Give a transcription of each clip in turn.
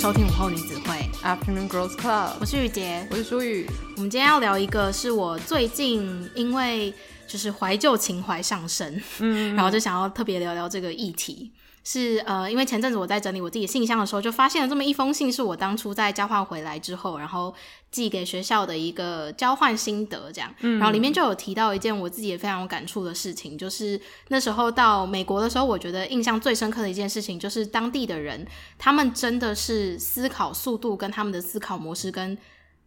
收听午后女子会 Afternoon Girls Club，我是雨洁，我是舒雨。我们今天要聊一个，是我最近因为就是怀旧情怀上升，嗯，然后就想要特别聊聊这个议题。是呃，因为前阵子我在整理我自己信箱的时候，就发现了这么一封信，是我当初在交换回来之后，然后寄给学校的一个交换心得，这样。嗯。然后里面就有提到一件我自己也非常有感触的事情，就是那时候到美国的时候，我觉得印象最深刻的一件事情，就是当地的人，他们真的是思考速度跟他们的思考模式跟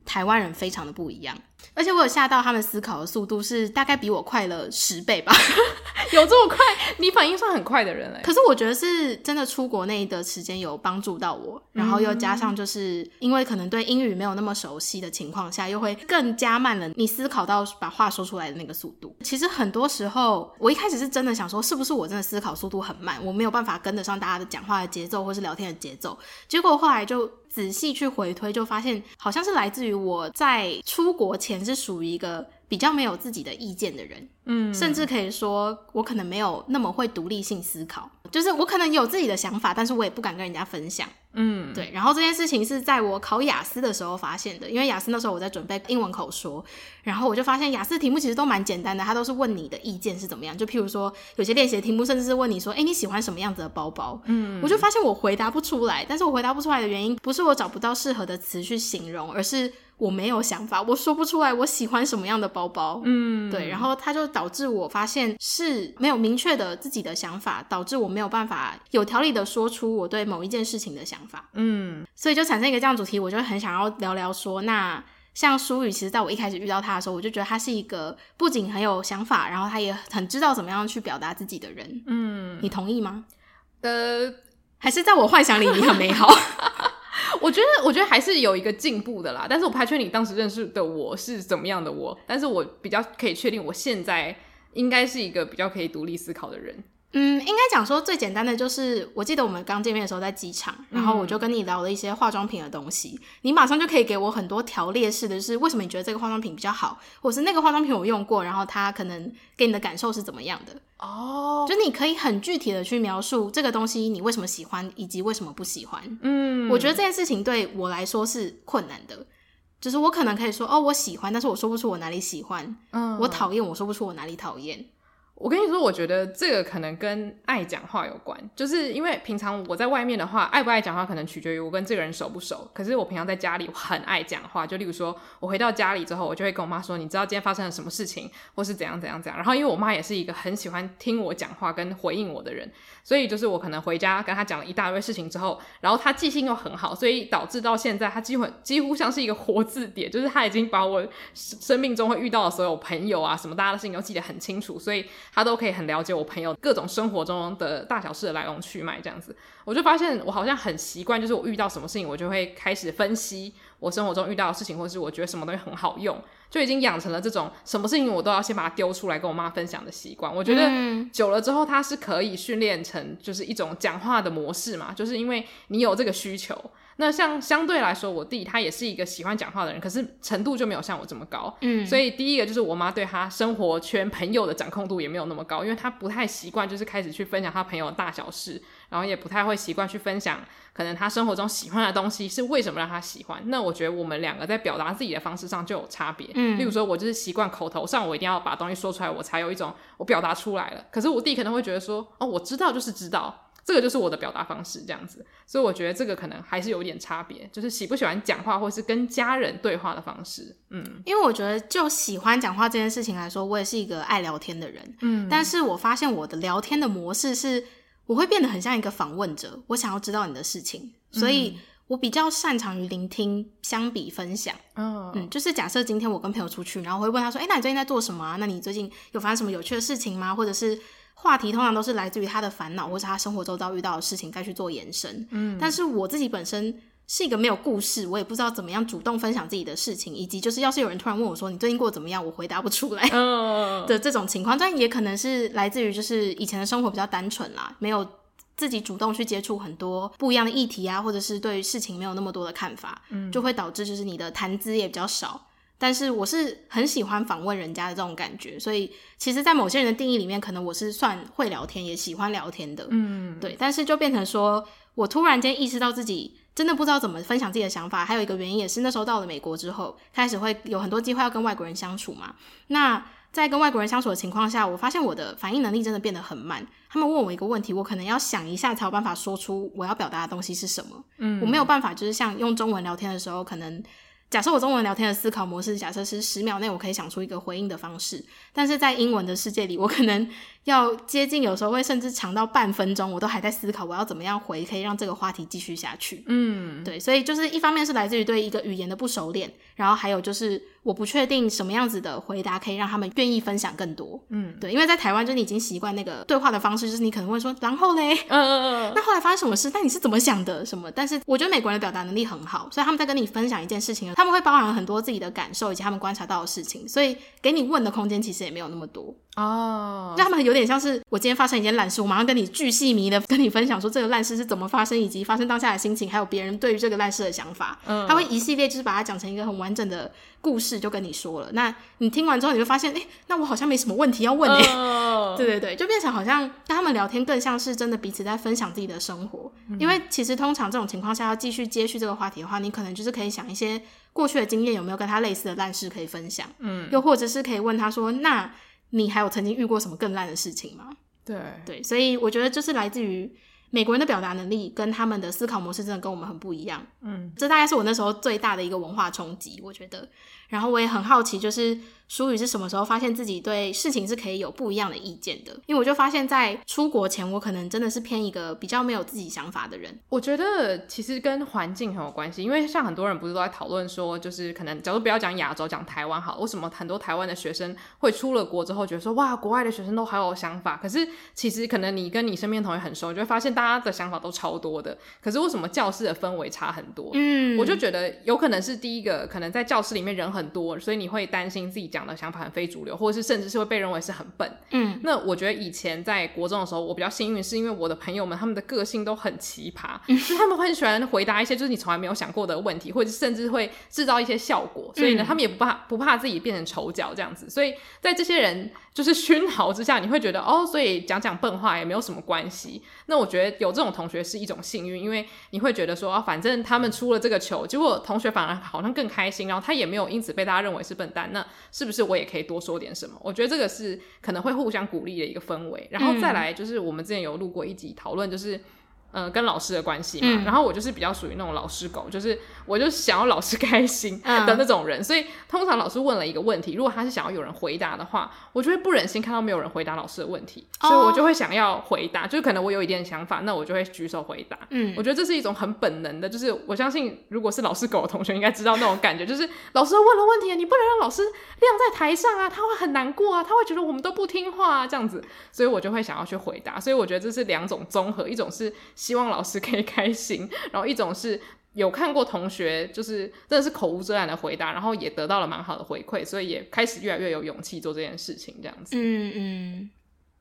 台湾人非常的不一样。而且我有吓到，他们思考的速度是大概比我快了十倍吧，有这么快？你反应算很快的人嘞。可是我觉得是真的出国内的时间有帮助到我，然后又加上就是因为可能对英语没有那么熟悉的情况下，又会更加慢了你思考到把话说出来的那个速度。其实很多时候，我一开始是真的想说，是不是我真的思考速度很慢，我没有办法跟得上大家的讲话的节奏或是聊天的节奏。结果后来就仔细去回推，就发现好像是来自于我在出国前。是属于一个比较没有自己的意见的人，嗯，甚至可以说我可能没有那么会独立性思考，就是我可能有自己的想法，但是我也不敢跟人家分享，嗯，对。然后这件事情是在我考雅思的时候发现的，因为雅思那时候我在准备英文口说，然后我就发现雅思题目其实都蛮简单的，它都是问你的意见是怎么样，就譬如说有些练习的题目甚至是问你说，哎，你喜欢什么样子的包包？嗯，我就发现我回答不出来，但是我回答不出来的原因不是我找不到适合的词去形容，而是。我没有想法，我说不出来我喜欢什么样的包包，嗯，对，然后它就导致我发现是没有明确的自己的想法，导致我没有办法有条理的说出我对某一件事情的想法，嗯，所以就产生一个这样主题，我就很想要聊聊说，那像舒雨，其实在我一开始遇到他的时候，我就觉得他是一个不仅很有想法，然后他也很知道怎么样去表达自己的人，嗯，你同意吗？呃，还是在我幻想里你很美好？我觉得，我觉得还是有一个进步的啦。但是我不太确定你当时认识的我是怎么样的我，但是我比较可以确定，我现在应该是一个比较可以独立思考的人。嗯，应该讲说最简单的就是，我记得我们刚见面的时候在机场，然后我就跟你聊了一些化妆品的东西，嗯、你马上就可以给我很多条列式的，就是为什么你觉得这个化妆品比较好，或是那个化妆品我用过，然后它可能给你的感受是怎么样的。哦，就你可以很具体的去描述这个东西你为什么喜欢，以及为什么不喜欢。嗯，我觉得这件事情对我来说是困难的，就是我可能可以说哦，我喜欢，但是我说不出我哪里喜欢。嗯，我讨厌，我说不出我哪里讨厌。我跟你说，我觉得这个可能跟爱讲话有关，就是因为平常我在外面的话，爱不爱讲话可能取决于我跟这个人熟不熟。可是我平常在家里我很爱讲话，就例如说我回到家里之后，我就会跟我妈说，你知道今天发生了什么事情，或是怎样怎样怎样。然后因为我妈也是一个很喜欢听我讲话跟回应我的人，所以就是我可能回家跟她讲了一大堆事情之后，然后她记性又很好，所以导致到现在她几乎几乎像是一个活字典，就是她已经把我生命中会遇到的所有朋友啊什么大家的事情都记得很清楚，所以她都可以很了解。我朋友各种生活中的大小事的来龙去脉，这样子，我就发现我好像很习惯，就是我遇到什么事情，我就会开始分析我生活中遇到的事情，或是我觉得什么东西很好用，就已经养成了这种什么事情我都要先把它丢出来跟我妈分享的习惯。我觉得久了之后，它是可以训练成就是一种讲话的模式嘛，就是因为你有这个需求。那像相对来说，我弟他也是一个喜欢讲话的人，可是程度就没有像我这么高。嗯，所以第一个就是我妈对他生活圈朋友的掌控度也没有那么高，因为他不太习惯就是开始去分享他朋友的大小事，然后也不太会习惯去分享可能他生活中喜欢的东西是为什么让他喜欢。那我觉得我们两个在表达自己的方式上就有差别。嗯，例如说我就是习惯口头上我一定要把东西说出来，我才有一种我表达出来了。可是我弟可能会觉得说，哦，我知道就是知道。这个就是我的表达方式，这样子，所以我觉得这个可能还是有点差别，就是喜不喜欢讲话，或是跟家人对话的方式，嗯，因为我觉得就喜欢讲话这件事情来说，我也是一个爱聊天的人，嗯，但是我发现我的聊天的模式是，我会变得很像一个访问者，我想要知道你的事情，所以我比较擅长于聆听，相比分享，嗯，嗯，就是假设今天我跟朋友出去，然后我会问他说，哎，那你最近在做什么啊？那你最近有发生什么有趣的事情吗？或者是。话题通常都是来自于他的烦恼，或是他生活周遭遇到的事情，再去做延伸。嗯，但是我自己本身是一个没有故事，我也不知道怎么样主动分享自己的事情，以及就是要是有人突然问我说你最近过得怎么样，我回答不出来 的这种情况。但也可能是来自于就是以前的生活比较单纯啦，没有自己主动去接触很多不一样的议题啊，或者是对于事情没有那么多的看法，嗯，就会导致就是你的谈资也比较少。但是我是很喜欢访问人家的这种感觉，所以其实，在某些人的定义里面，可能我是算会聊天，也喜欢聊天的，嗯，对。但是就变成说，我突然间意识到自己真的不知道怎么分享自己的想法。还有一个原因也是那时候到了美国之后，开始会有很多机会要跟外国人相处嘛。那在跟外国人相处的情况下，我发现我的反应能力真的变得很慢。他们问我一个问题，我可能要想一下才有办法说出我要表达的东西是什么。嗯，我没有办法，就是像用中文聊天的时候，可能假设我中文聊天的思考模式，假设是十秒内我可以想出一个回应的方式，但是在英文的世界里，我可能要接近，有时候会甚至长到半分钟，我都还在思考我要怎么样回，可以让这个话题继续下去。嗯，对，所以就是一方面是来自于对一个语言的不熟练，然后还有就是。我不确定什么样子的回答可以让他们愿意分享更多。嗯，对，因为在台湾，就你已经习惯那个对话的方式，就是你可能会说，然后嘞，嗯嗯嗯，那后来发生什么事？那你是怎么想的？什么？但是我觉得美国人的表达能力很好，所以他们在跟你分享一件事情，他们会包含很多自己的感受以及他们观察到的事情，所以给你问的空间其实也没有那么多。哦，那他们有点像是我今天发生一件烂事，我马上跟你巨细迷的跟你分享说这个烂事是怎么发生，以及发生当下的心情，还有别人对于这个烂事的想法。嗯，他会一系列就是把它讲成一个很完整的故事，就跟你说了。那你听完之后，你就发现，哎、欸，那我好像没什么问题要问哎。Oh. 对对对，就变成好像跟他们聊天更像是真的彼此在分享自己的生活。嗯、因为其实通常这种情况下要继续接续这个话题的话，你可能就是可以想一些过去的经验有没有跟他类似的烂事可以分享。嗯，又或者是可以问他说，那。你还有曾经遇过什么更烂的事情吗？对对，所以我觉得就是来自于美国人的表达能力跟他们的思考模式真的跟我们很不一样。嗯，这大概是我那时候最大的一个文化冲击，我觉得。然后我也很好奇，就是。舒宇是什么时候发现自己对事情是可以有不一样的意见的？因为我就发现，在出国前，我可能真的是偏一个比较没有自己想法的人。我觉得其实跟环境很有关系，因为像很多人不是都在讨论说，就是可能假如不要讲亚洲，讲台湾好，为什么很多台湾的学生会出了国之后觉得说，哇，国外的学生都好有想法？可是其实可能你跟你身边同学很熟，你就会发现大家的想法都超多的。可是为什么教室的氛围差很多？嗯，我就觉得有可能是第一个，可能在教室里面人很多，所以你会担心自己讲的想法很非主流。或者是甚至是会被认为是很笨，嗯，那我觉得以前在国中的时候，我比较幸运，是因为我的朋友们他们的个性都很奇葩，嗯，就他们会很喜欢回答一些就是你从来没有想过的问题，或者甚至会制造一些效果，所以呢，他们也不怕不怕自己变成丑角这样子，所以在这些人就是熏陶之下，你会觉得哦，所以讲讲笨话也没有什么关系。那我觉得有这种同学是一种幸运，因为你会觉得说，哦，反正他们出了这个球，结果同学反而好像更开心，然后他也没有因此被大家认为是笨蛋，那是不是我也可以多说？说点什么？我觉得这个是可能会互相鼓励的一个氛围，然后再来就是我们之前有录过一集讨论，就是。嗯、呃，跟老师的关系嘛、嗯，然后我就是比较属于那种老师狗，就是我就想要老师开心的那种人、嗯，所以通常老师问了一个问题，如果他是想要有人回答的话，我就会不忍心看到没有人回答老师的问题，哦、所以我就会想要回答，就是可能我有一点想法，那我就会举手回答。嗯，我觉得这是一种很本能的，就是我相信如果是老师狗的同学应该知道那种感觉，就是老师问了问题，你不能让老师晾在台上啊，他会很难过啊，他会觉得我们都不听话啊这样子，所以我就会想要去回答，所以我觉得这是两种综合，一种是。希望老师可以开心，然后一种是有看过同学就是真的是口无遮拦的回答，然后也得到了蛮好的回馈，所以也开始越来越有勇气做这件事情，这样子。嗯嗯。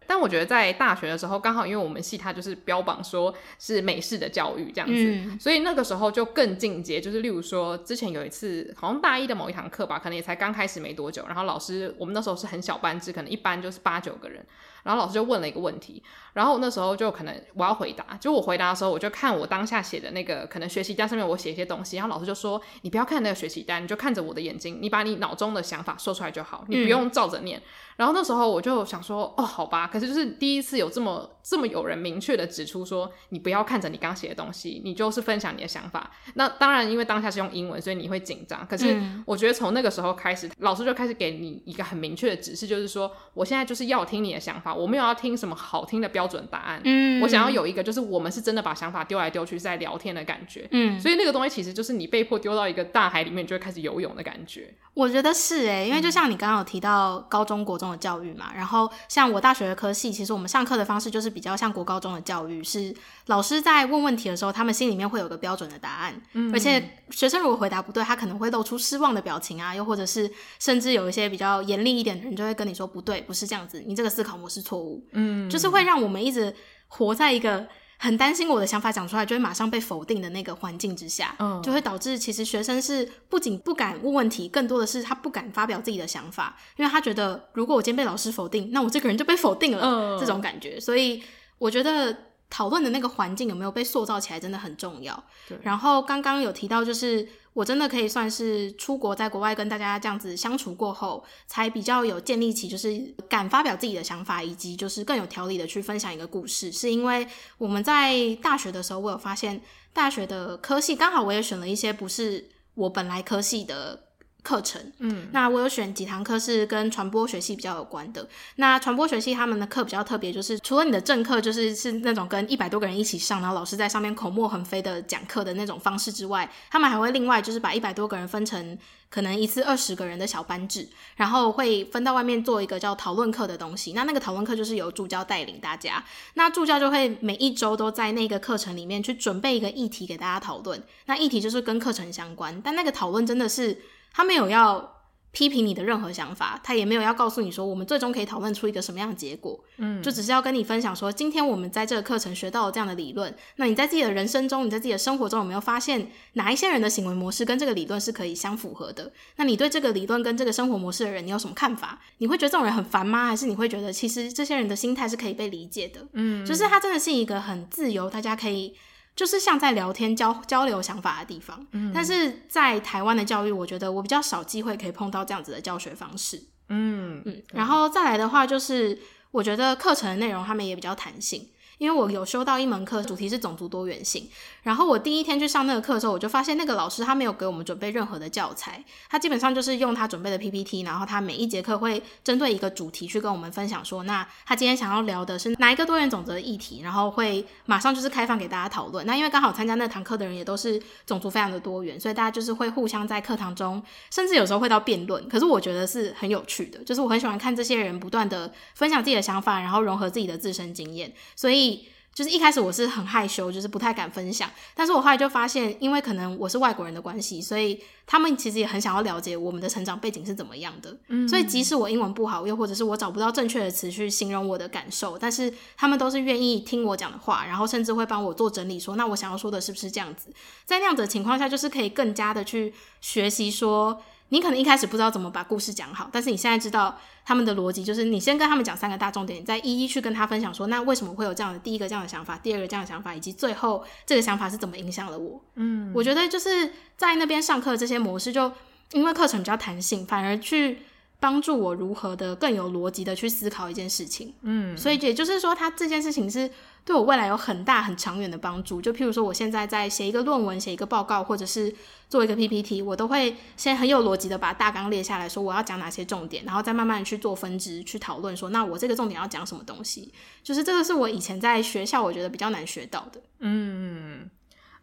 但我觉得在大学的时候，刚好因为我们系它就是标榜说是美式的教育这样子，嗯，所以那个时候就更进阶。就是例如说，之前有一次好像大一的某一堂课吧，可能也才刚开始没多久，然后老师我们那时候是很小班制，可能一班就是八九个人。然后老师就问了一个问题，然后那时候就可能我要回答，就我回答的时候，我就看我当下写的那个可能学习单上面我写一些东西，然后老师就说，你不要看那个学习单，你就看着我的眼睛，你把你脑中的想法说出来就好，你不用照着念。嗯。然后那时候我就想说，哦，好吧，可是就是第一次有这么这么有人明确的指出说，你不要看着你刚写的东西，你就是分享你的想法。那当然，因为当下是用英文，所以你会紧张。可是我觉得从那个时候开始，老师就开始给你一个很明确的指示，就是说，我现在就是要听你的想法，我没有要听什么好听的标准答案。嗯，我想要有一个，就是我们是真的把想法丢来丢去，在聊天的感觉。嗯，所以那个东西其实就是你被迫丢到一个大海里面，就会开始游泳的感觉。我觉得是诶，因为就像你刚刚有提到高中国中的教育嘛，然后像我大学的科系，其实我们上课的方式就是比较像国高中的教育，是老师在问问题的时候，他们心里面会有个标准的答案，嗯，而且学生如果回答不对，他可能会露出失望的表情啊，又或者是甚至有一些比较严厉一点的人就会跟你说不对，不是这样子，你这个思考模式错误，嗯，就是会让我们一直活在一个。很担心我的想法讲出来就会马上被否定的那个环境之下，嗯，就会导致其实学生是不仅不敢问问题，更多的是他不敢发表自己的想法，因为他觉得如果我今天被老师否定，那我这个人就被否定了，嗯，这种感觉。所以我觉得讨论的那个环境有没有被塑造起来，真的很重要。对。然后刚刚有提到，就是我真的可以算是出国在国外跟大家这样子相处过后，才比较有建立起就是敢发表自己的想法，以及就是更有条理的去分享一个故事。是因为我们在大学的时候，我有发现大学的科系刚好我也选了一些不是我本来科系的。课程，嗯，那我有选几堂课是跟传播学系比较有关的。那传播学系他们的课比较特别，就是除了你的正课就是是那种跟一百多个人一起上，然后老师在上面口沫横飞的讲课的那种方式之外，他们还会另外就是把一百多个人分成可能一次二十个人的小班制，然后会分到外面做一个叫讨论课的东西。那那个讨论课就是由助教带领大家，那助教就会每一周都在那个课程里面去准备一个议题给大家讨论。那议题就是跟课程相关，但那个讨论真的是。他没有要批评你的任何想法，他也没有要告诉你说我们最终可以讨论出一个什么样的结果，嗯，就只是要跟你分享说，今天我们在这个课程学到了这样的理论，那你在自己的人生中，你在自己的生活中有没有发现哪一些人的行为模式跟这个理论是可以相符合的？那你对这个理论跟这个生活模式的人，你有什么看法？你会觉得这种人很烦吗？还是你会觉得其实这些人的心态是可以被理解的？嗯，就是他真的是一个很自由，大家可以。就是像在聊天交交流想法的地方，嗯，但是在台湾的教育，我觉得我比较少机会可以碰到这样子的教学方式，嗯嗯，然后再来的话，就是我觉得课程的内容他们也比较弹性。因为我有修到一门课，主题是种族多元性。然后我第一天去上那个课的时候，我就发现那个老师他没有给我们准备任何的教材，他基本上就是用他准备的 PPT，然后他每一节课会针对一个主题去跟我们分享说，那他今天想要聊的是哪一个多元种族的议题，然后会马上就是开放给大家讨论。那因为刚好参加那堂课的人也都是种族非常的多元，所以大家就是会互相在课堂中，甚至有时候会到辩论。可是我觉得是很有趣的，就是我很喜欢看这些人不断的分享自己的想法，然后融合自己的自身经验，所以。就是一开始我是很害羞，就是不太敢分享。但是我后来就发现，因为可能我是外国人的关系，所以他们其实也很想要了解我们的成长背景是怎么样的。嗯，所以即使我英文不好，又或者是我找不到正确的词去形容我的感受，但是他们都是愿意听我讲的话，然后甚至会帮我做整理说，说那我想要说的是不是这样子？在那样子的情况下，就是可以更加的去学习说。你可能一开始不知道怎么把故事讲好，但是你现在知道他们的逻辑，就是你先跟他们讲三个大重点，再一一去跟他分享说，那为什么会有这样的第一个这样的想法，第二个这样的想法，以及最后这个想法是怎么影响了我？嗯，我觉得就是在那边上课这些模式，就因为课程比较弹性，反而去帮助我如何的更有逻辑的去思考一件事情。嗯，所以也就是说，他这件事情是。对我未来有很大很长远的帮助。就譬如说，我现在在写一个论文、写一个报告，或者是做一个 PPT，我都会先很有逻辑的把大纲列下来说我要讲哪些重点，然后再慢慢去做分支去讨论说，那我这个重点要讲什么东西。就是这个是我以前在学校我觉得比较难学到的。嗯。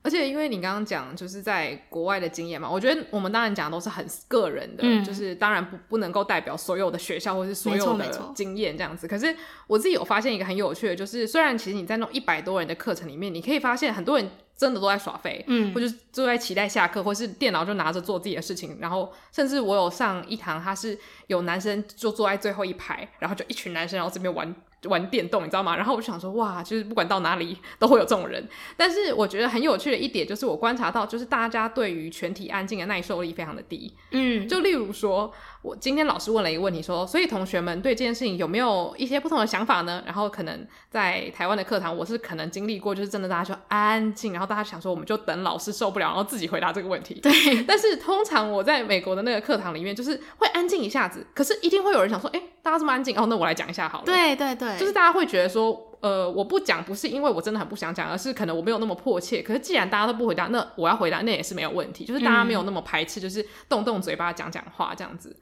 而且因为你刚刚讲就是在国外的经验嘛，我觉得我们当然讲的都是很个人的，嗯、就是当然不不能够代表所有的学校或是所有的经验这样子。可是我自己有发现一个很有趣的，就是虽然其实你在那种一百多人的课程里面，你可以发现很多人真的都在耍废，嗯，或者就在期待下课，或是电脑就拿着做自己的事情。然后甚至我有上一堂，他是有男生就坐在最后一排，然后就一群男生然后这边玩。玩电动，你知道吗？然后我就想说，哇，就是不管到哪里都会有这种人。但是我觉得很有趣的一点就是，我观察到，就是大家对于全体安静的耐受力非常的低。嗯，就例如说，我今天老师问了一个问题，说，所以同学们对这件事情有没有一些不同的想法呢？然后可能在台湾的课堂，我是可能经历过，就是真的大家就安静，然后大家想说，我们就等老师受不了，然后自己回答这个问题。对。但是通常我在美国的那个课堂里面，就是会安静一下子，可是一定会有人想说，哎，大家这么安静，哦，那我来讲一下好了。对对对。就是大家会觉得说，呃，我不讲不是因为我真的很不想讲，而是可能我没有那么迫切。可是既然大家都不回答，那我要回答那也是没有问题。就是大家没有那么排斥，就是动动嘴巴讲讲话这样子。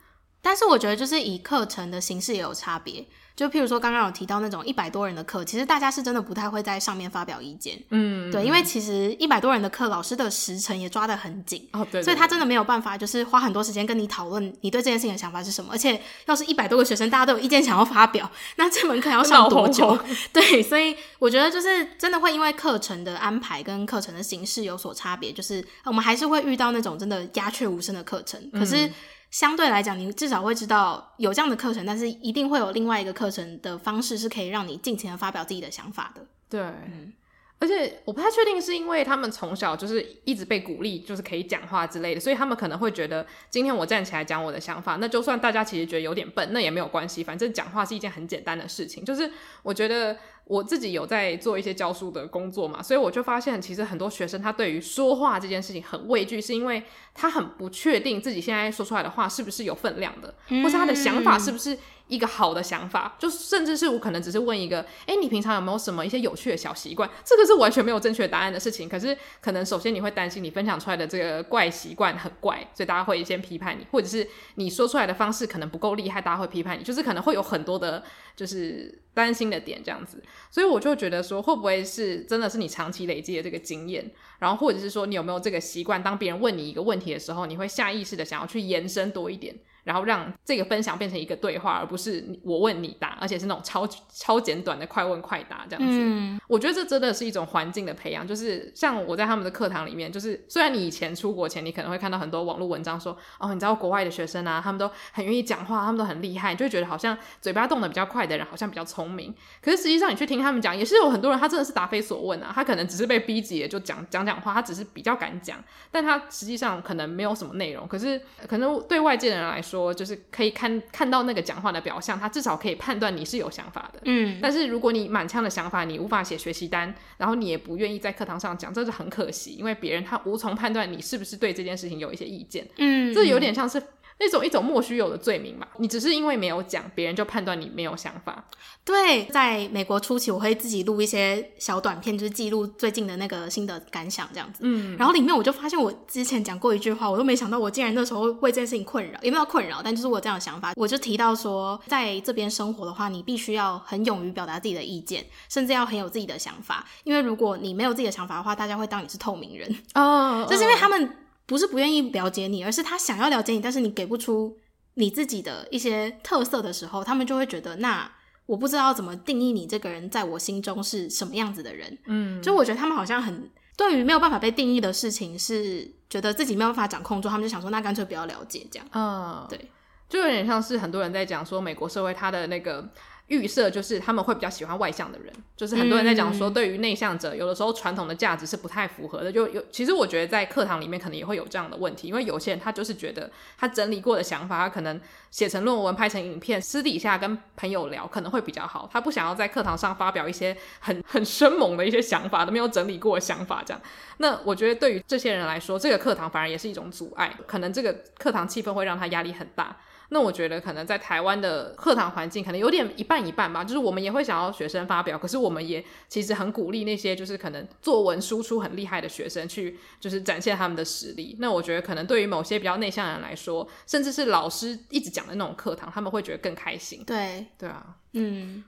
但是我觉得，就是以课程的形式也有差别。就譬如说，刚刚有提到那种一百多人的课，其实大家是真的不太会在上面发表意见。嗯，对，因为其实一百多人的课，老师的时程也抓得很紧。哦，对，对，对。所以他真的没有办法，就是花很多时间跟你讨论你对这件事情的想法是什么。而且，要是一百多个学生，大家都有意见想要发表，那这门课要上多久？红 红对，所以我觉得就是真的会因为课程的安排跟课程的形式有所差别。就是我们还是会遇到那种真的鸦雀无声的课程，可是。相对来讲，你至少会知道有这样的课程，但是一定会有另外一个课程的方式是可以让你尽情的发表自己的想法的。对，嗯，而且我不太确定是因为他们从小就是一直被鼓励，就是可以讲话之类的，所以他们可能会觉得今天我站起来讲我的想法，那就算大家其实觉得有点笨，那也没有关系，反正讲话是一件很简单的事情。就是我觉得我自己有在做一些教书的工作嘛，所以我就发现其实很多学生他对于说话这件事情很畏惧，是因为他很不确定自己现在说出来的话是不是有分量的，或是他的想法是不是。一个好的想法，就甚至是我可能只是问一个，哎，你平常有没有什么一些有趣的小习惯？这个是完全没有正确答案的事情。可是可能首先你会担心你分享出来的这个怪习惯很怪，所以大家会先批判你，或者是你说出来的方式可能不够厉害，大家会批判你，就是可能会有很多的，就是担心的点这样子。所以我就觉得说，会不会是真的是你长期累积的这个经验，然后或者是说你有没有这个习惯，当别人问你一个问题的时候，你会下意识的想要去延伸多一点。然后让这个分享变成一个对话，而不是我问你答，而且是那种超超简短的快问快答这样子。嗯，我觉得这真的是一种环境的培养。就是像我在他们的课堂里面，就是虽然你以前出国前，你可能会看到很多网络文章说，哦，你知道国外的学生啊，他们都很愿意讲话，他们都很厉害，就会觉得好像嘴巴动得比较快的人好像比较聪明。可是实际上你去听他们讲，也是有很多人他真的是答非所问啊，他可能只是被逼急了就讲讲讲话，他只是比较敢讲，但他实际上可能没有什么内容。可是可能对外界的人来说，说就是可以看看到那个讲话的表象，他至少可以判断你是有想法的。嗯，但是如果你满腔的想法，你无法写学习单，然后你也不愿意在课堂上讲，这是很可惜，因为别人他无从判断你是不是对这件事情有一些意见。嗯，这有点像是。那种一种莫须有的罪名嘛，你只是因为没有讲，别人就判断你没有想法。对，在美国初期，我会自己录一些小短片，就是记录最近的那个新的感想这样子。嗯，然后里面我就发现，我之前讲过一句话，我都没想到，我竟然那时候为这件事情困扰，也没有困扰，但就是我这样的想法，我就提到说，在这边生活的话，你必须要很勇于表达自己的意见，甚至要很有自己的想法，因为如果你没有自己的想法的话，大家会当你是透明人。哦，就是因为他们。不是不愿意了解你，而是他想要了解你，但是你给不出你自己的一些特色的时候，他们就会觉得，那我不知道怎么定义你这个人在我心中是什么样子的人。嗯，就我觉得他们好像很对于没有办法被定义的事情，是觉得自己没有办法掌控住，他们就想说，那干脆不要了解这样。嗯，对，就有点像是很多人在讲说美国社会它的那个。预设就是他们会比较喜欢外向的人，就是很多人在讲说，对于内向者，有的时候传统的价值是不太符合的。就有其实我觉得在课堂里面可能也会有这样的问题，因为有些人他就是觉得他整理过的想法，他可能写成论文、拍成影片，私底下跟朋友聊可能会比较好。他不想要在课堂上发表一些很 很生猛的一些想法，都没有整理过的想法这样。那我觉得对于这些人来说，这个课堂反而也是一种阻碍，可能这个课堂气氛会让他压力很大。那我觉得可能在台湾的课堂环境可能有点一半一半吧，就是我们也会想要学生发表，可是我们也其实很鼓励那些就是可能作文输出很厉害的学生去就是展现他们的实力。那我觉得可能对于某些比较内向的人来说，甚至是老师一直讲的那种课堂，他们会觉得更开心。对，对啊，嗯。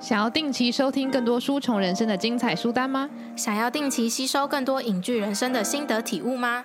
想要定期收听更多书虫人生的精彩书单吗？想要定期吸收更多影剧人生的心得体悟吗？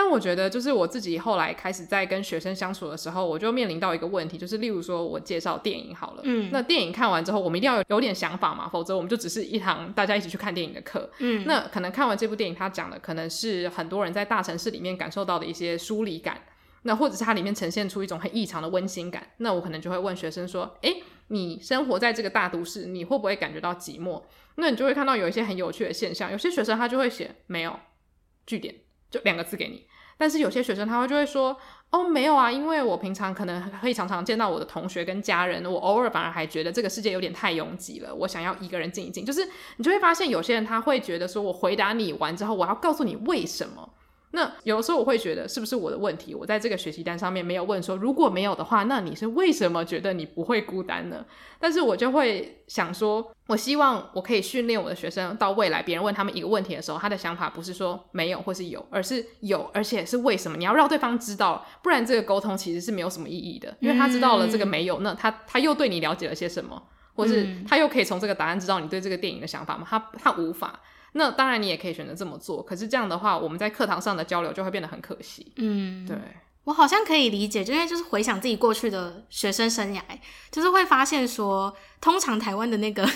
但我觉得，就是我自己后来开始在跟学生相处的时候，我就面临到一个问题，就是例如说我介绍电影好了，嗯，那电影看完之后，我们一定要有有点想法嘛，否则我们就只是一堂大家一起去看电影的课，嗯，那可能看完这部电影，他讲的可能是很多人在大城市里面感受到的一些疏离感，那或者是它里面呈现出一种很异常的温馨感，那我可能就会问学生说，诶。你生活在这个大都市，你会不会感觉到寂寞？那你就会看到有一些很有趣的现象。有些学生他就会写没有句点，就两个字给你。但是有些学生他会就会说哦，没有啊，因为我平常可能可以常常见到我的同学跟家人，我偶尔反而还觉得这个世界有点太拥挤了，我想要一个人静一静。就是你就会发现有些人他会觉得说，我回答你完之后，我要告诉你为什么。那有的时候我会觉得是不是我的问题？我在这个学习单上面没有问说，如果没有的话，那你是为什么觉得你不会孤单呢？但是我就会想说，我希望我可以训练我的学生，到未来别人问他们一个问题的时候，他的想法不是说没有或是有，而是有，而且是为什么？你要让对方知道，不然这个沟通其实是没有什么意义的，因为他知道了这个没有，那他他又对你了解了些什么，或是他又可以从这个答案知道你对这个电影的想法吗？他他无法。那当然你也可以选择这么做，可是这样的话，我们在课堂上的交流就会变得很可惜。嗯，对。我好像可以理解，就因为就是回想自己过去的学生生涯，就是会发现说，通常台湾的那个。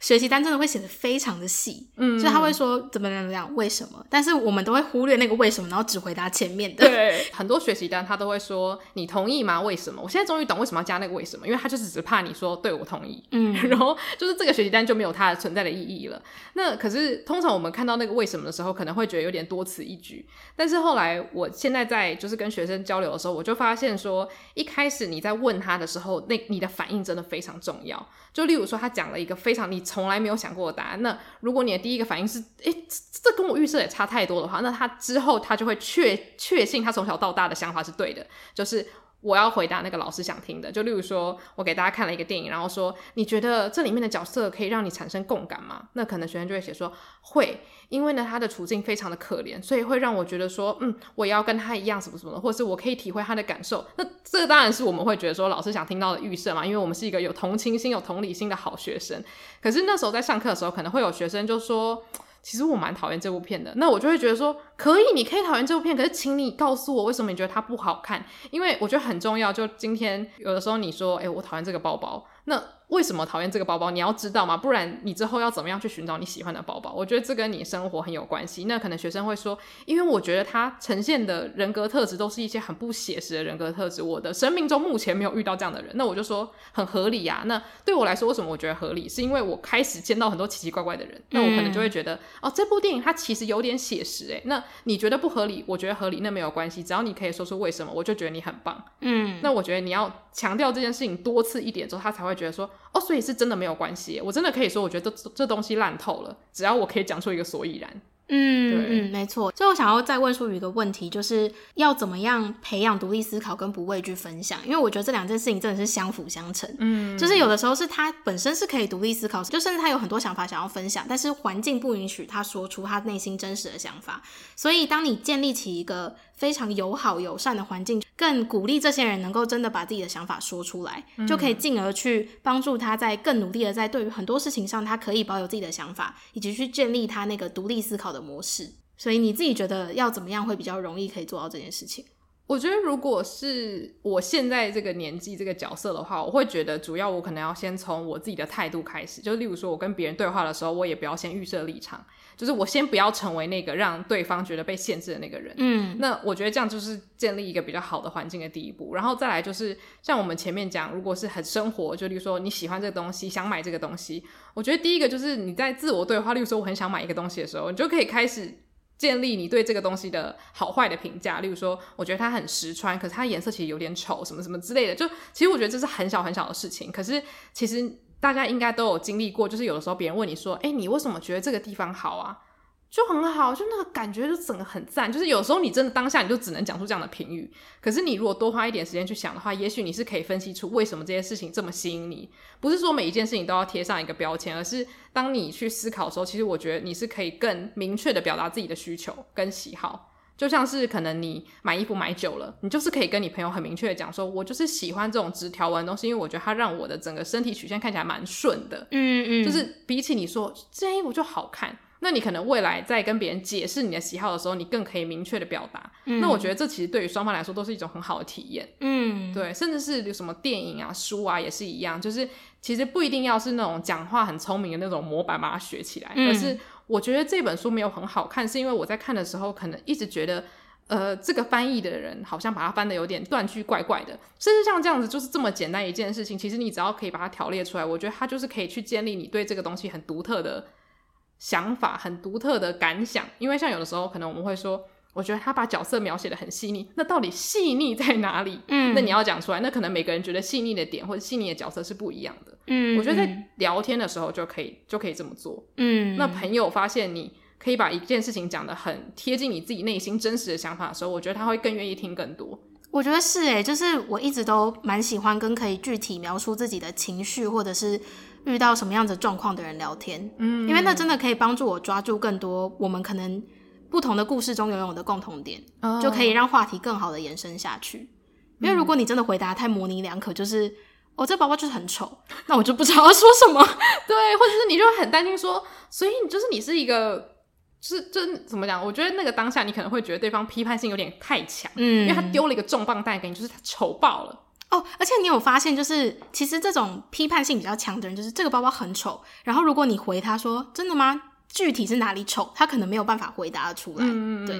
学习单真的会写得非常的细，嗯，所以他会说怎么怎么样，为什么？但是我们都会忽略那个为什么，然后只回答前面的。对，很多学习单他都会说你同意吗？为什么？我现在终于懂为什么要加那个为什么，因为他就是只怕你说对我同意，嗯，然后就是这个学习单就没有它的存在的意义了。那可是通常我们看到那个为什么的时候，可能会觉得有点多此一举。但是后来我现在在就是跟学生交流的时候，我就发现说，一开始你在问他的时候，那你的反应真的非常重要。就例如说，他讲了一个非常你从来没有想过的答案。那如果你的第一个反应是，诶，这跟我预设也差太多的话，那他之后他就会确确信他从小到大的想法是对的，就是。我要回答那个老师想听的，就例如说，我给大家看了一个电影，然后说，你觉得这里面的角色可以让你产生共感吗？那可能学生就会写说会，因为呢他的处境非常的可怜，所以会让我觉得说，嗯，我要跟他一样什么什么的，或是我可以体会他的感受。那这个当然是我们会觉得说老师想听到的预设嘛，因为我们是一个有同情心、有同理心的好学生。可是那时候在上课的时候，可能会有学生就说。其实我蛮讨厌这部片的，那我就会觉得说，可以，你可以讨厌这部片，可是请你告诉我为什么你觉得它不好看，因为我觉得很重要。就今天有的时候你说，诶，我讨厌这个包包，那。为什么讨厌这个包包？你要知道吗？不然你之后要怎么样去寻找你喜欢的包包？我觉得这跟你生活很有关系。那可能学生会说，因为我觉得他呈现的人格特质都是一些很不写实的人格特质。我的生命中目前没有遇到这样的人。那我就说很合理呀。那对我来说，为什么我觉得合理？是因为我开始见到很多奇奇怪怪的人。那我可能就会觉得，嗯、哦，这部电影它其实有点写实诶。那你觉得不合理？我觉得合理，那没有关系。只要你可以说出为什么，我就觉得你很棒。嗯，那我觉得你要强调这件事情多次一点之后，他才会觉得说。哦，所以是真的没有关系，我真的可以说，我觉得这这东西烂透了，只要我可以讲出一个所以然。嗯对嗯，没错。最后想要再问出一个问题，就是要怎么样培养独立思考跟不畏惧分享？因为我觉得这两件事情真的是相辅相成。嗯，就是有的时候是他本身是可以独立思考，就甚至他有很多想法想要分享，但是环境不允许他说出他内心真实的想法。所以当你建立起一个非常友好友善的环境，更鼓励这些人能够真的把自己的想法说出来，嗯、就可以进而去帮助他在更努力的在对于很多事情上，他可以保有自己的想法，以及去建立他那个独立思考的模式。所以你自己觉得要怎么样会比较容易可以做到这件事情？我觉得如果是我现在这个年纪这个角色的话，我会觉得主要我可能要先从我自己的态度开始，就例如说我跟别人对话的时候，我也不要先预设立场。就是我先不要成为那个让对方觉得被限制的那个人，嗯，那我觉得这样就是建立一个比较好的环境的第一步。然后再来就是像我们前面讲，如果是很生活，就例如说你喜欢这个东西，想买这个东西，我觉得第一个就是你在自我对话，例如说我很想买一个东西的时候，你就可以开始建立你对这个东西的好坏的评价。例如说，我觉得它很实穿，可是它颜色其实有点丑，什么什么之类的。就其实我觉得这是很小很小的事情，可是其实。大家应该都有经历过，就是有的时候别人问你说：“哎，你为什么觉得这个地方好啊？”就很好，就那个感觉就整个很赞。就是有时候你真的当下你就只能讲出这样的评语，可是你如果多花一点时间去想的话，也许你是可以分析出为什么这些事情这么吸引你。不是说每一件事情都要贴上一个标签，而是当你去思考的时候，其实我觉得你是可以更明确的表达自己的需求跟喜好。就像是可能你买衣服买久了，你就是可以跟你朋友很明确的讲说，我就是喜欢这种直条纹的东西，因为我觉得它让我的整个身体曲线看起来蛮顺的。嗯嗯，就是比起你说这件衣服就好看，那你可能未来在跟别人解释你的喜好的时候，你更可以明确的表达。嗯，那我觉得这其实对于双方来说都是一种很好的体验。嗯，对，甚至是有什么电影啊、书啊也是一样，就是其实不一定要是那种讲话很聪明的那种模板把它学起来，嗯，而是。我觉得这本书没有很好看，是因为我在看的时候，可能一直觉得，呃，这个翻译的人好像把它翻的有点断句怪怪的。甚至像这样子，就是这么简单一件事情，其实你只要可以把它条列出来，我觉得它就是可以去建立你对这个东西很独特的想法、很独特的感想。因为像有的时候，可能我们会说。我觉得他把角色描写的很细腻，那到底细腻在哪里？嗯，那你要讲出来，那可能每个人觉得细腻的点或者细腻的角色是不一样的。嗯，我觉得在聊天的时候就可以就可以这么做。嗯，那朋友发现你可以把一件事情讲得很贴近你自己内心真实的想法的时候，我觉得他会更愿意听更多。我觉得是诶，就是我一直都蛮喜欢跟可以具体描述自己的情绪或者是遇到什么样子状况的人聊天。嗯，因为那真的可以帮助我抓住更多我们可能。不同的故事中拥有的共同点，oh. 就可以让话题更好的延伸下去。因为如果你真的回答太模棱两可，就是哦，这包包就是很丑，那我就不知道要说什么。对，或者是你就很担心说，所以你就是你是一个就是就是怎么讲？我觉得那个当下你可能会觉得对方批判性有点太强，嗯，因为他丢了一个重磅带给你，就是他丑爆了。哦，而且你有发现，就是其实这种批判性比较强的人，就是这个包包很丑，然后如果你回他说真的吗？具体是哪里丑？他可能没有办法回答出来。嗯，对。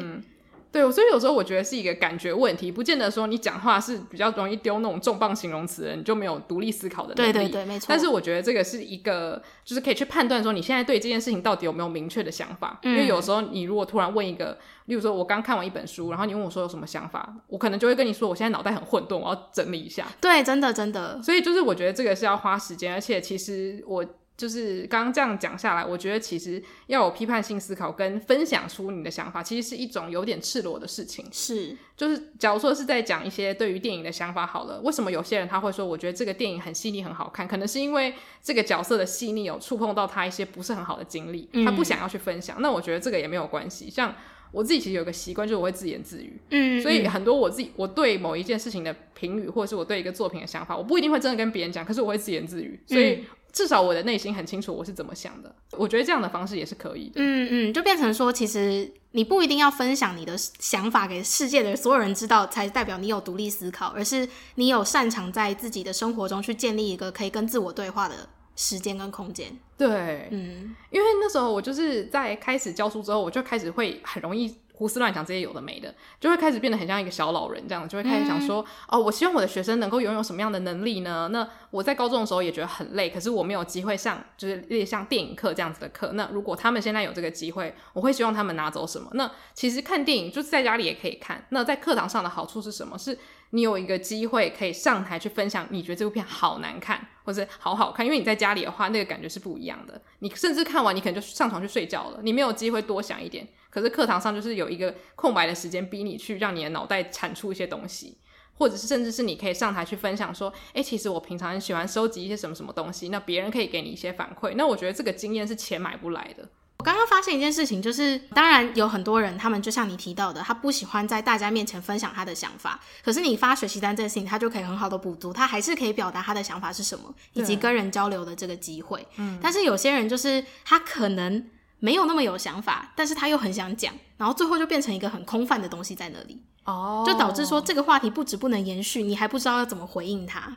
对，所以有时候我觉得是一个感觉问题，不见得说你讲话是比较容易丢那种重磅形容词的，你就没有独立思考的能力。对对对，没错。但是我觉得这个是一个，就是可以去判断说你现在对这件事情到底有没有明确的想法。嗯。因为有时候你如果突然问一个，例如说我刚看完一本书，然后你问我说有什么想法，我可能就会跟你说我现在脑袋很混沌，我要整理一下。对，真的真的。所以就是我觉得这个是要花时间，而且其实我。就是刚刚这样讲下来，我觉得其实要有批判性思考跟分享出你的想法，其实是一种有点赤裸的事情。是，就是假如说是在讲一些对于电影的想法好了，为什么有些人他会说，我觉得这个电影很细腻、很好看，可能是因为这个角色的细腻有触碰到他一些不是很好的经历，他不想要去分享。嗯。那我觉得这个也没有关系。像我自己其实有个习惯，就是我会自言自语。嗯，所以很多我自己我对某一件事情的评语，或者是我对一个作品的想法，我不一定会真的跟别人讲，可是我会自言自语。所以。嗯至少我的内心很清楚我是怎么想的，我觉得这样的方式也是可以的。嗯嗯，就变成说，其实你不一定要分享你的想法给世界的所有人知道，才代表你有独立思考，而是你有擅长在自己的生活中去建立一个可以跟自我对话的时间跟空间。对，嗯，因为那时候我就是在开始教书之后，我就开始会很容易。胡思乱想这些有的没的，就会开始变得很像一个小老人这样，就会开始想说，嗯、哦，我希望我的学生能够拥有什么样的能力呢？那我在高中的时候也觉得很累，可是我没有机会上，就是像电影课这样子的课。那如果他们现在有这个机会，我会希望他们拿走什么？那其实看电影就是在家里也可以看。那在课堂上的好处是什么？是你有一个机会可以上台去分享，你觉得这部片好难看，或者好好看。因为你在家里的话，那个感觉是不一样的。你甚至看完，你可能就上床去睡觉了，你没有机会多想一点。可是课堂上就是有一个空白的时间，逼你去让你的脑袋产出一些东西，或者是甚至是你可以上台去分享说，哎、欸，其实我平常很喜欢收集一些什么什么东西，那别人可以给你一些反馈。那我觉得这个经验是钱买不来的。我刚刚发现一件事情，就是当然有很多人，他们就像你提到的，他不喜欢在大家面前分享他的想法。可是你发学习单这件事情，他就可以很好的补足，他还是可以表达他的想法是什么，以及跟人交流的这个机会。嗯，但是有些人就是他可能。没有那么有想法，但是他又很想讲，然后最后就变成一个很空泛的东西在那里，哦，就导致说这个话题不止不能延续，你还不知道要怎么回应他。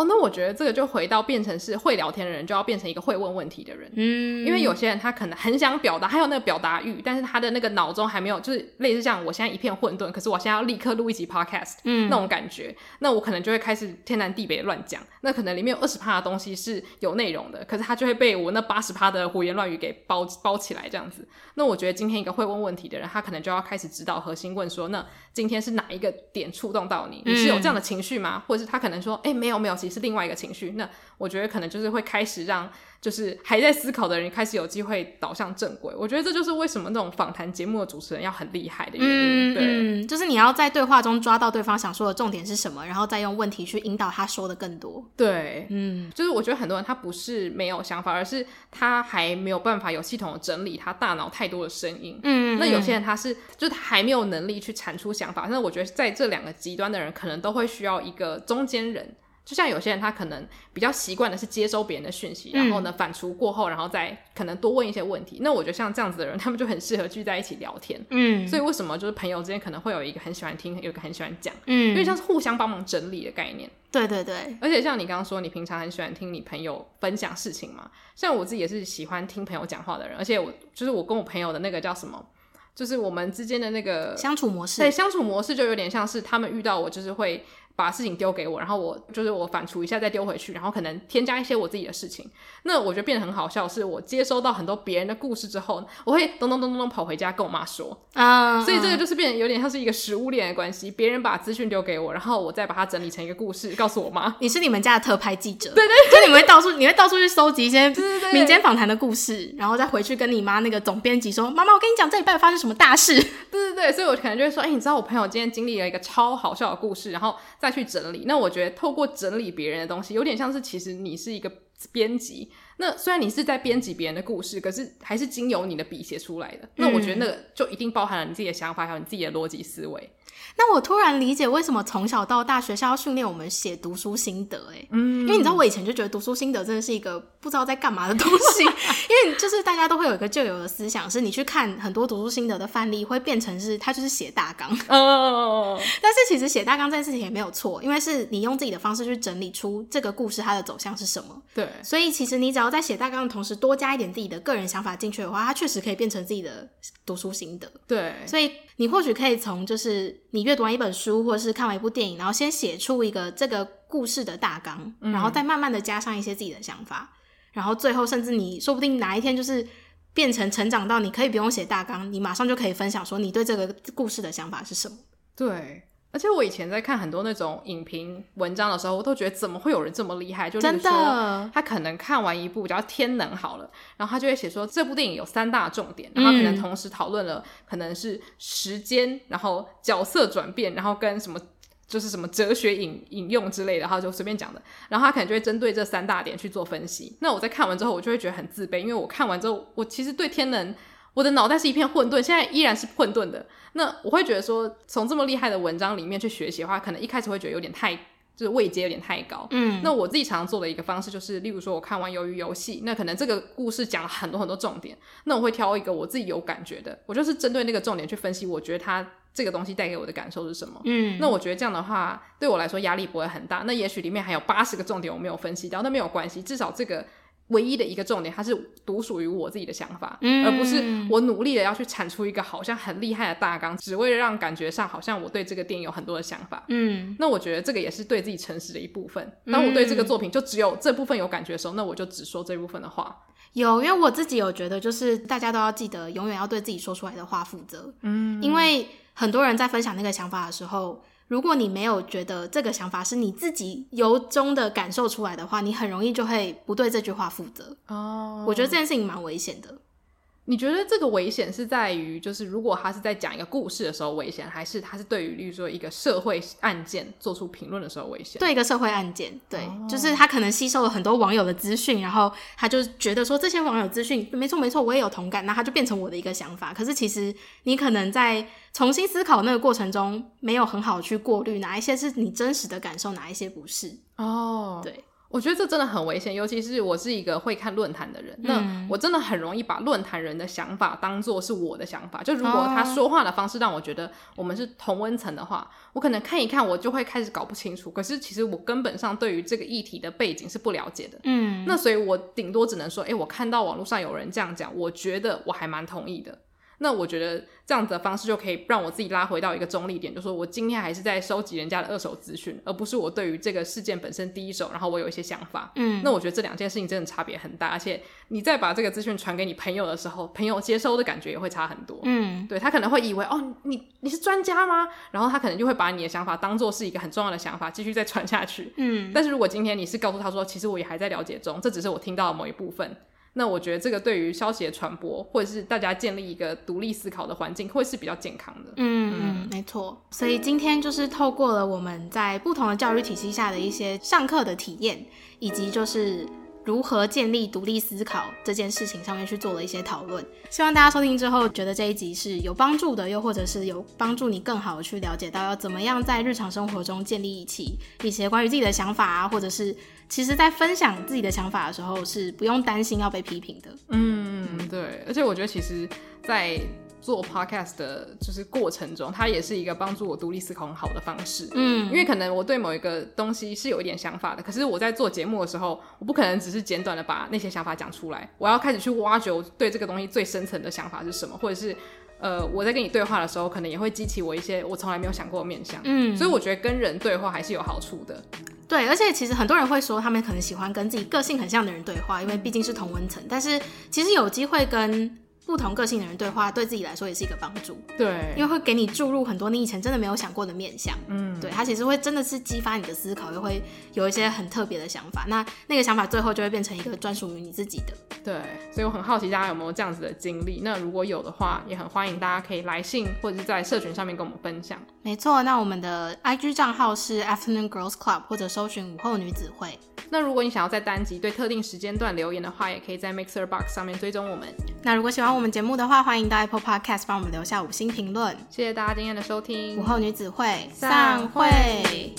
哦，那我觉得这个就回到变成是会聊天的人，就要变成一个会问问题的人。嗯，因为有些人他可能很想表达，还有那个表达欲，但是他的那个脑中还没有，就是类似像我现在一片混沌，可是我现在要立刻录一集 podcast，嗯，那种感觉，那我可能就会开始天南地北乱讲。那可能里面有二十趴的东西是有内容的，可是他就会被我那八十趴的胡言乱语给包包起来这样子。那我觉得今天一个会问问题的人，他可能就要开始指导核心问说，那今天是哪一个点触动到你？你是有这样的情绪吗？或者是他可能说，哎，没有没有，其实是另外一个情绪。那我觉得可能就是会开始让就是还在思考的人开始有机会导向正轨。我觉得这就是为什么那种访谈节目的主持人要很厉害的原因。对，嗯，就是你要在对话中抓到对方想说的重点是什么，然后再用问题去引导他说的更多。对，嗯，就是我觉得很多人他不是没有想法，而是他还没有办法有系统的整理他大脑太多的声音。嗯，那有些人他是就是他还没有能力去产出想法。那我觉得在这两个极端的人，可能都会需要一个中间人。就像有些人，他可能比较习惯的是接收别人的讯息，然后呢，反刍过后，然后再可能多问一些问题。那我觉得像这样子的人，他们就很适合聚在一起聊天。嗯，所以为什么就是朋友之间可能会有一个很喜欢听，有一个很喜欢讲，嗯，因为像是互相帮忙整理的概念。对对对，而且像你刚刚说，你平常很喜欢听你朋友分享事情嘛。像我自己也是喜欢听朋友讲话的人，而且我就是我跟我朋友的那个叫什么，就是我们之间的那个相处模式。对，相处模式就有点像是他们遇到我就是会。把事情丢给我，然后我就是我反刍一下再丢回去，然后可能添加一些我自己的事情。那我觉得变得很好笑，是我接收到很多别人的故事之后，我会咚咚咚咚咚跑回家跟我妈说啊。所以这个就是变得有点像是一个食物链的关系。别人把资讯丢给我，然后我再把它整理成一个故事告诉我妈。你是你们家的特派记者，对对，对，就你们会到处你会到处去收集一些民间访谈的故事，然后再回去跟你妈那个总编辑说：“妈妈，我跟你讲这礼拜发生什么大事。”对对对，所以我可能就会说：“哎、欸，你知道我朋友今天经历了一个超好笑的故事，然后再去整理。”那我。觉得透过整理别人的东西，有点像是其实你是一个编辑。那虽然你是在编辑别人的故事，可是还是经由你的笔写出来的。那我觉得那个就一定包含了你自己的想法，还有你自己的逻辑思维。那我突然理解为什么从小到大学校要训练我们写读书心得，哎，嗯，因为你知道我以前就觉得读书心得真的是一个不知道在干嘛的东西，因为就是大家都会有一个旧有的思想，是你去看很多读书心得的范例，会变成是它就是写大纲，哦，但是其实写大纲这件事情也没有错，因为是你用自己的方式去整理出这个故事它的走向是什么，对，所以其实你只要在写大纲的同时多加一点自己的个人想法进去的话，它确实可以变成自己的读书心得，对，所以你或许可以从就是你阅读完一本书。或者是看完一部电影，然后先写出一个这个故事的大纲，嗯，然后再慢慢的加上一些自己的想法，然后最后甚至你说不定哪一天就是变成成长到你可以不用写大纲，你马上就可以分享说你对这个故事的想法是什么。对。而且我以前在看很多那种影评文章的时候，我都觉得怎么会有人这么厉害？就比如说，他可能看完一部叫《天能》好了，然后他就会写说这部电影有三大重点，然后可能同时讨论了可能是时间，然后角色转变，然后跟什么就是什么哲学引引用之类的，然后就随便讲的，然后他可能就会针对这三大点去做分析。那我在看完之后，我就会觉得很自卑，因为我看完之后，我其实对《天能》。我的脑袋是一片混沌，现在依然是混沌的。那我会觉得说，从这么厉害的文章里面去学习的话，可能一开始会觉得有点太，就是位阶有点太高。嗯，那我自己常常做的一个方式就是，例如说我看完鱿鱼游戏，那可能这个故事讲了很多很多重点，那我会挑一个我自己有感觉的，我就是针对那个重点去分析，我觉得它这个东西带给我的感受是什么。嗯，那我觉得这样的话对我来说压力不会很大。那也许里面还有八十个重点我没有分析到，那没有关系，至少这个。唯一的一个重点，它是独属于我自己的想法，嗯，而不是我努力的要去产出一个好像很厉害的大纲，只为了让感觉上好像我对这个电影有很多的想法。嗯，那我觉得这个也是对自己诚实的一部分。当我对这个作品就只有这部分有感觉的时候，那我就只说这部分的话。有，因为我自己有觉得，就是大家都要记得，永远要对自己说出来的话负责。嗯，因为很多人在分享那个想法的时候。如果你没有觉得这个想法是你自己由衷的感受出来的话，你很容易就会不对这句话负责。哦，oh. 我觉得这件事情蛮危险的。你觉得这个危险是在于，就是如果他是在讲一个故事的时候危险，还是他是对于，例如说一个社会案件做出评论的时候危险？对一个社会案件，对，oh. 就是他可能吸收了很多网友的资讯，然后他就觉得说这些网友资讯没错没错，我也有同感，那他就变成我的一个想法。可是其实你可能在重新思考那个过程中，没有很好去过滤哪一些是你真实的感受，哪一些不是。哦，oh. 对。我觉得这真的很危险，尤其是我是一个会看论坛的人，嗯、那我真的很容易把论坛人的想法当做是我的想法。就如果他说话的方式让我觉得我们是同温层的话，我可能看一看，我就会开始搞不清楚。可是其实我根本上对于这个议题的背景是不了解的。嗯，那所以我顶多只能说，诶，我看到网络上有人这样讲，我觉得我还蛮同意的。那我觉得这样子的方式就可以让我自己拉回到一个中立点，就是说我今天还是在收集人家的二手资讯，而不是我对于这个事件本身第一手，然后我有一些想法。嗯，那我觉得这两件事情真的差别很大，而且你再把这个资讯传给你朋友的时候，朋友接收的感觉也会差很多。嗯，对，他可能会以为哦，你你是专家吗？然后他可能就会把你的想法当做是一个很重要的想法，继续再传下去。嗯，但是如果今天你是告诉他说，其实我也还在了解中，这只是我听到的某一部分。那我觉得这个对于消息的传播，或者是大家建立一个独立思考的环境，会是比较健康的。嗯嗯，没错。所以今天就是透过了我们在不同的教育体系下的一些上课的体验，以及就是如何建立独立思考这件事情上面去做了一些讨论。希望大家收听之后觉得这一集是有帮助的，又或者是有帮助你更好的去了解到要怎么样在日常生活中建立起一些关于自己的想法啊，或者是。其实，在分享自己的想法的时候，是不用担心要被批评的。嗯，对。而且，我觉得其实，在做 podcast 的就是过程中，它也是一个帮助我独立思考很好的方式。嗯，因为可能我对某一个东西是有一点想法的，可是我在做节目的时候，我不可能只是简短的把那些想法讲出来，我要开始去挖掘我对这个东西最深层的想法是什么，或者是。呃，我在跟你对话的时候，可能也会激起我一些我从来没有想过的面向。嗯，所以我觉得跟人对话还是有好处的。对，而且其实很多人会说，他们可能喜欢跟自己个性很像的人对话，因为毕竟是同温层。但是其实有机会跟不同个性的人对话，对自己来说也是一个帮助。对，因为会给你注入很多你以前真的没有想过的面相。嗯，对，它其实会真的是激发你的思考，又会有一些很特别的想法。那那个想法最后就会变成一个专属于你自己的。对，所以我很好奇大家有没有这样子的经历。那如果有的话，也很欢迎大家可以来信或者是在社群上面跟我们分享。没错，那我们的 IG 账号是 Afternoon Girls Club，或者搜寻午后女子会。那如果你想要在单集对特定时间段留言的话，也可以在 Mixer Box 上面追踪我们。那如果喜欢我们节目的话，欢迎到 Apple Podcast 帮我们留下五星评论。谢谢大家今天的收听，午后女子会散会。